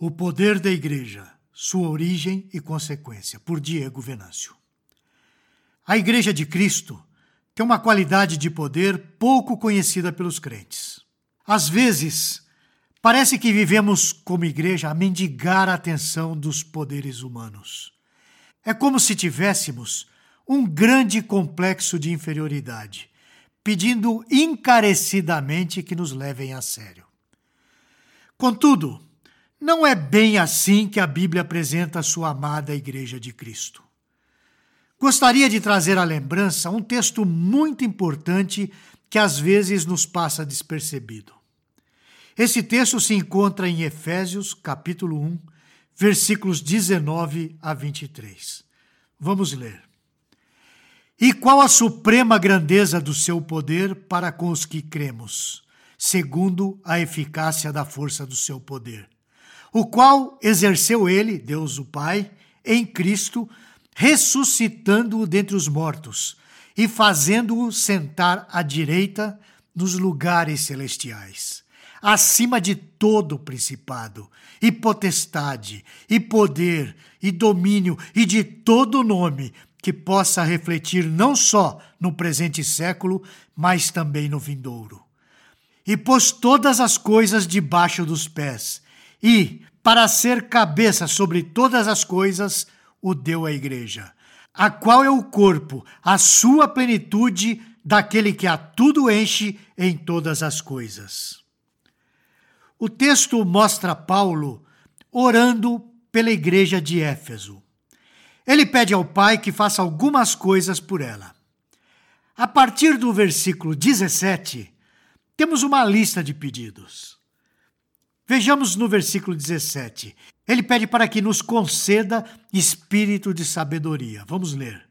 O Poder da Igreja, Sua Origem e Consequência, por Diego Venâncio. A Igreja de Cristo tem uma qualidade de poder pouco conhecida pelos crentes. Às vezes, parece que vivemos como igreja a mendigar a atenção dos poderes humanos. É como se tivéssemos um grande complexo de inferioridade, pedindo encarecidamente que nos levem a sério. Contudo, não é bem assim que a Bíblia apresenta a sua amada Igreja de Cristo. Gostaria de trazer à lembrança um texto muito importante que às vezes nos passa despercebido. Esse texto se encontra em Efésios, capítulo 1, versículos 19 a 23. Vamos ler. E qual a suprema grandeza do seu poder para com os que cremos, segundo a eficácia da força do seu poder o qual exerceu ele, Deus o Pai, em Cristo, ressuscitando-o dentre os mortos e fazendo-o sentar à direita nos lugares celestiais, acima de todo principado, e potestade, e poder, e domínio, e de todo nome que possa refletir não só no presente século, mas também no vindouro. E pôs todas as coisas debaixo dos pés, e, para ser cabeça sobre todas as coisas, o deu à igreja, a qual é o corpo, a sua plenitude daquele que a tudo enche em todas as coisas. O texto mostra Paulo orando pela igreja de Éfeso. Ele pede ao Pai que faça algumas coisas por ela. A partir do versículo 17, temos uma lista de pedidos. Vejamos no versículo 17. Ele pede para que nos conceda espírito de sabedoria. Vamos ler.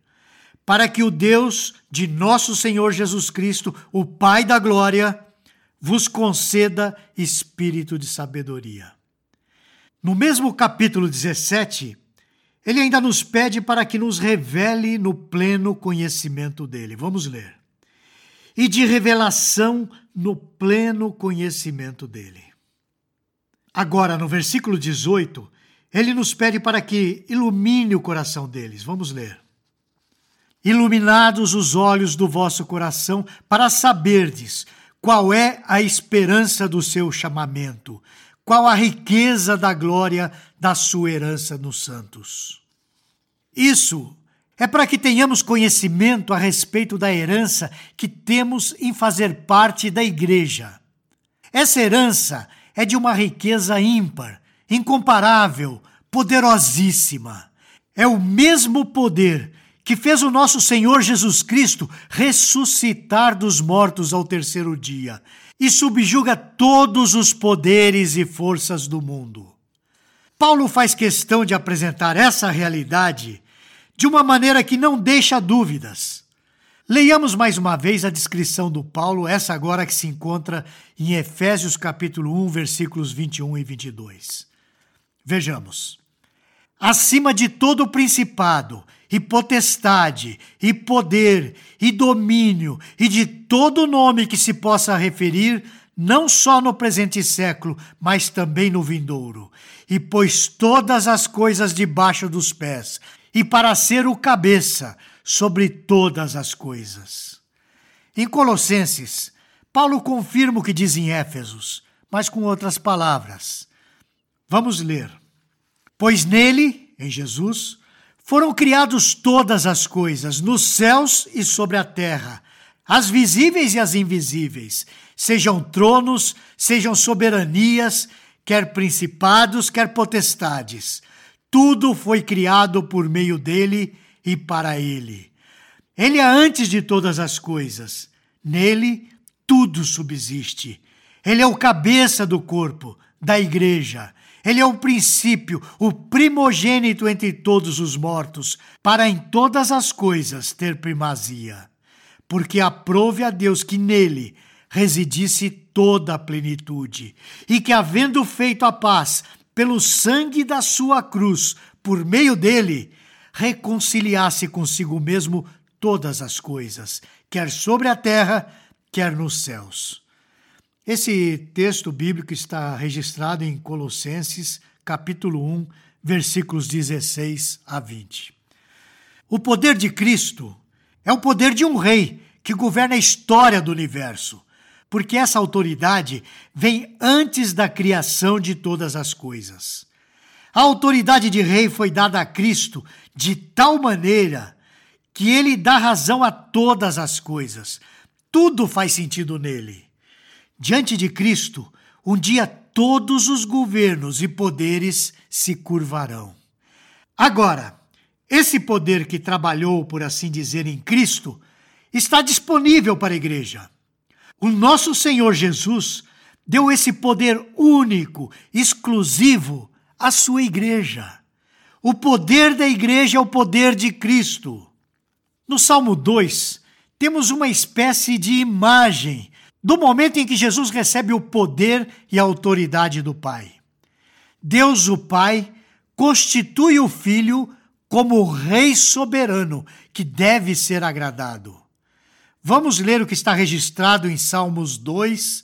Para que o Deus de nosso Senhor Jesus Cristo, o Pai da glória, vos conceda espírito de sabedoria. No mesmo capítulo 17, ele ainda nos pede para que nos revele no pleno conhecimento dele. Vamos ler. E de revelação no pleno conhecimento dele. Agora, no versículo 18, ele nos pede para que ilumine o coração deles. Vamos ler. Iluminados os olhos do vosso coração, para saberdes qual é a esperança do seu chamamento, qual a riqueza da glória da sua herança nos santos. Isso é para que tenhamos conhecimento a respeito da herança que temos em fazer parte da igreja. Essa herança é de uma riqueza ímpar, incomparável, poderosíssima. É o mesmo poder que fez o nosso Senhor Jesus Cristo ressuscitar dos mortos ao terceiro dia e subjuga todos os poderes e forças do mundo. Paulo faz questão de apresentar essa realidade de uma maneira que não deixa dúvidas. Leiamos mais uma vez a descrição do Paulo, essa agora que se encontra em Efésios capítulo 1, versículos 21 e 22. Vejamos. Acima de todo principado, e potestade, e poder, e domínio, e de todo nome que se possa referir, não só no presente século, mas também no vindouro. E pôs todas as coisas debaixo dos pés, e para ser o cabeça sobre todas as coisas. Em Colossenses, Paulo confirma o que diz em Éfesos, mas com outras palavras. Vamos ler. Pois nele, em Jesus, foram criados todas as coisas, nos céus e sobre a terra, as visíveis e as invisíveis, sejam tronos, sejam soberanias, quer principados, quer potestades. Tudo foi criado por meio dele e para Ele. Ele é antes de todas as coisas. Nele tudo subsiste. Ele é o cabeça do corpo, da igreja. Ele é o princípio, o primogênito entre todos os mortos, para em todas as coisas ter primazia. Porque aprove a Deus que nele residisse toda a plenitude, e que, havendo feito a paz pelo sangue da sua cruz, por meio dele, reconciliasse consigo mesmo todas as coisas, quer sobre a terra, quer nos céus. Esse texto bíblico está registrado em Colossenses, capítulo 1, versículos 16 a 20. O poder de Cristo é o poder de um rei que governa a história do universo, porque essa autoridade vem antes da criação de todas as coisas. A autoridade de rei foi dada a Cristo de tal maneira que ele dá razão a todas as coisas. Tudo faz sentido nele. Diante de Cristo, um dia todos os governos e poderes se curvarão. Agora, esse poder que trabalhou, por assim dizer, em Cristo, está disponível para a igreja. O nosso Senhor Jesus deu esse poder único, exclusivo à sua igreja. O poder da igreja é o poder de Cristo. No Salmo 2, temos uma espécie de imagem do momento em que Jesus recebe o poder e a autoridade do Pai. Deus, o Pai, constitui o Filho como o Rei soberano que deve ser agradado. Vamos ler o que está registrado em Salmos 2,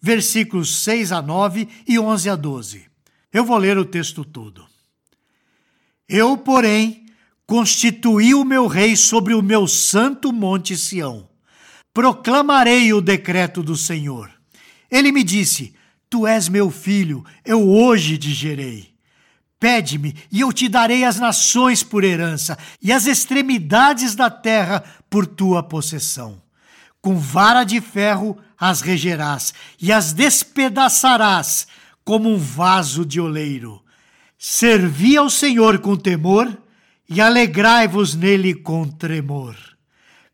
versículos 6 a 9 e 11 a 12. Eu vou ler o texto todo. Eu, porém, constituí o meu rei sobre o meu santo monte Sião proclamarei o decreto do Senhor. Ele me disse: Tu és meu filho, eu hoje te gerei. Pede-me, e eu te darei as nações por herança, e as extremidades da terra por tua possessão. Com vara de ferro as regerás, e as despedaçarás como um vaso de oleiro. Servi ao Senhor com temor, e alegrai-vos nele com tremor.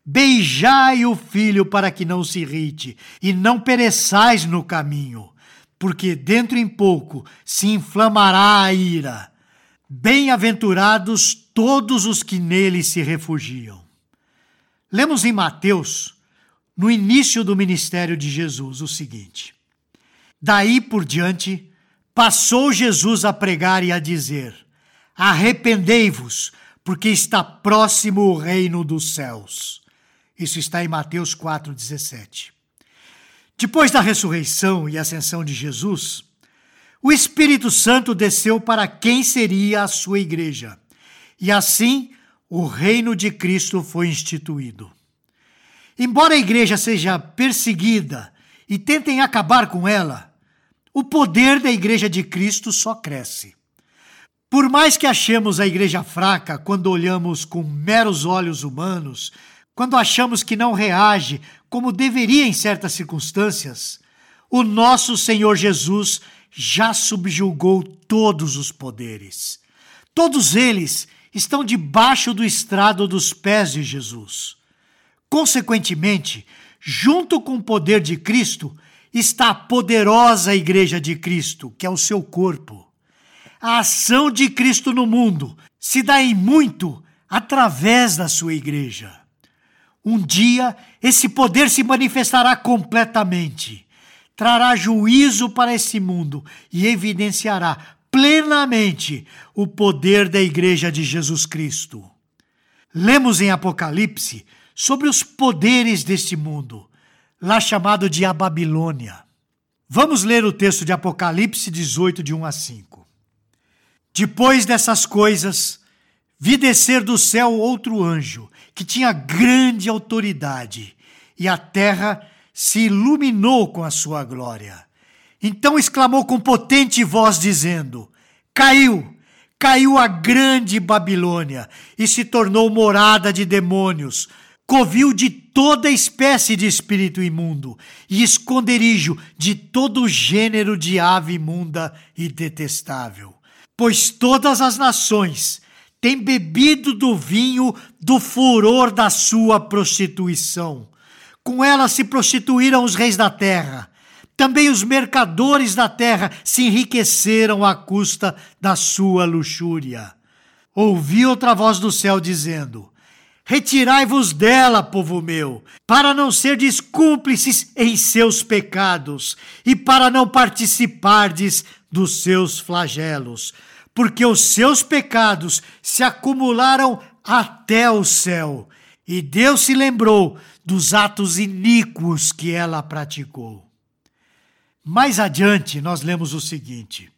Beijai o filho para que não se irrite, e não pereçais no caminho, porque dentro em pouco se inflamará a ira. Bem-aventurados todos os que nele se refugiam. Lemos em Mateus, no início do ministério de Jesus, o seguinte: Daí por diante, passou Jesus a pregar e a dizer: Arrependei-vos, porque está próximo o reino dos céus. Isso está em Mateus 4,17. Depois da ressurreição e ascensão de Jesus, o Espírito Santo desceu para quem seria a sua igreja. E assim o reino de Cristo foi instituído. Embora a igreja seja perseguida e tentem acabar com ela, o poder da igreja de Cristo só cresce. Por mais que achemos a igreja fraca quando olhamos com meros olhos humanos quando achamos que não reage como deveria em certas circunstâncias, o nosso Senhor Jesus já subjugou todos os poderes. Todos eles estão debaixo do estrado dos pés de Jesus. Consequentemente, junto com o poder de Cristo, está a poderosa Igreja de Cristo, que é o seu corpo. A ação de Cristo no mundo se dá em muito através da sua igreja. Um dia esse poder se manifestará completamente, trará juízo para esse mundo e evidenciará plenamente o poder da Igreja de Jesus Cristo. Lemos em Apocalipse sobre os poderes deste mundo, lá chamado de a Babilônia. Vamos ler o texto de Apocalipse 18, de 1 a 5. Depois dessas coisas, vi descer do céu outro anjo que tinha grande autoridade, e a terra se iluminou com a sua glória. Então exclamou com potente voz, dizendo: Caiu, caiu a grande Babilônia e se tornou morada de demônios, covil de toda espécie de espírito imundo e esconderijo de todo gênero de ave imunda e detestável. Pois todas as nações tem bebido do vinho do furor da sua prostituição. Com ela se prostituíram os reis da terra. Também os mercadores da terra se enriqueceram à custa da sua luxúria. Ouvi outra voz do céu dizendo: Retirai-vos dela, povo meu, para não serdes cúmplices em seus pecados e para não participardes dos seus flagelos porque os seus pecados se acumularam até o céu, e Deus se lembrou dos atos iníquos que ela praticou. Mais adiante, nós lemos o seguinte: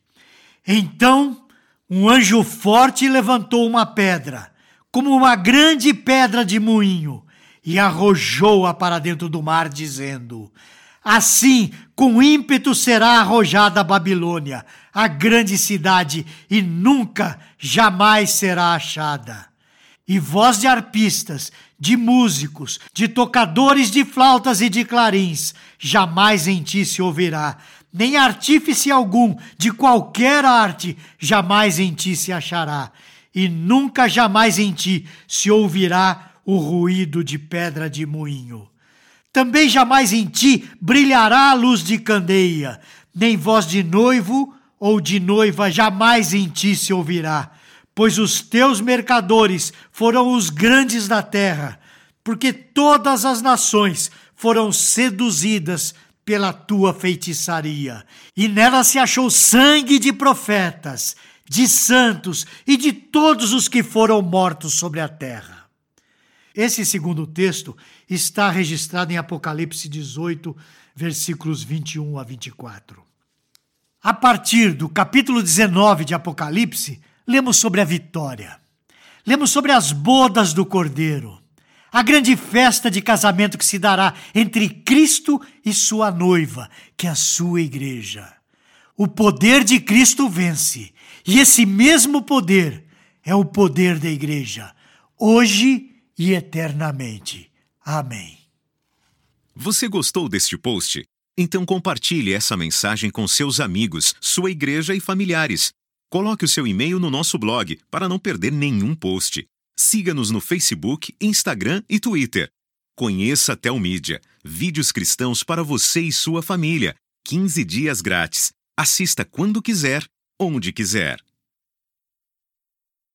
Então um anjo forte levantou uma pedra, como uma grande pedra de moinho, e arrojou-a para dentro do mar, dizendo: Assim, com ímpeto será arrojada a Babilônia, a grande cidade, e nunca, jamais será achada. E voz de arpistas, de músicos, de tocadores de flautas e de clarins, jamais em ti se ouvirá, nem artífice algum de qualquer arte jamais em ti se achará, e nunca jamais em ti se ouvirá o ruído de pedra de moinho. Também jamais em ti brilhará a luz de candeia, nem voz de noivo ou de noiva jamais em ti se ouvirá, pois os teus mercadores foram os grandes da terra, porque todas as nações foram seduzidas pela tua feitiçaria, e nela se achou sangue de profetas, de santos e de todos os que foram mortos sobre a terra. Esse segundo texto está registrado em Apocalipse 18, versículos 21 a 24. A partir do capítulo 19 de Apocalipse, lemos sobre a vitória. Lemos sobre as bodas do Cordeiro, a grande festa de casamento que se dará entre Cristo e sua noiva, que é a sua igreja. O poder de Cristo vence, e esse mesmo poder é o poder da igreja, hoje e eternamente. Amém. Você gostou deste post? Então compartilhe essa mensagem com seus amigos, sua igreja e familiares. Coloque o seu e-mail no nosso blog para não perder nenhum post. Siga-nos no Facebook, Instagram e Twitter. Conheça a Telmídia, vídeos cristãos para você e sua família. 15 dias grátis. Assista quando quiser, onde quiser.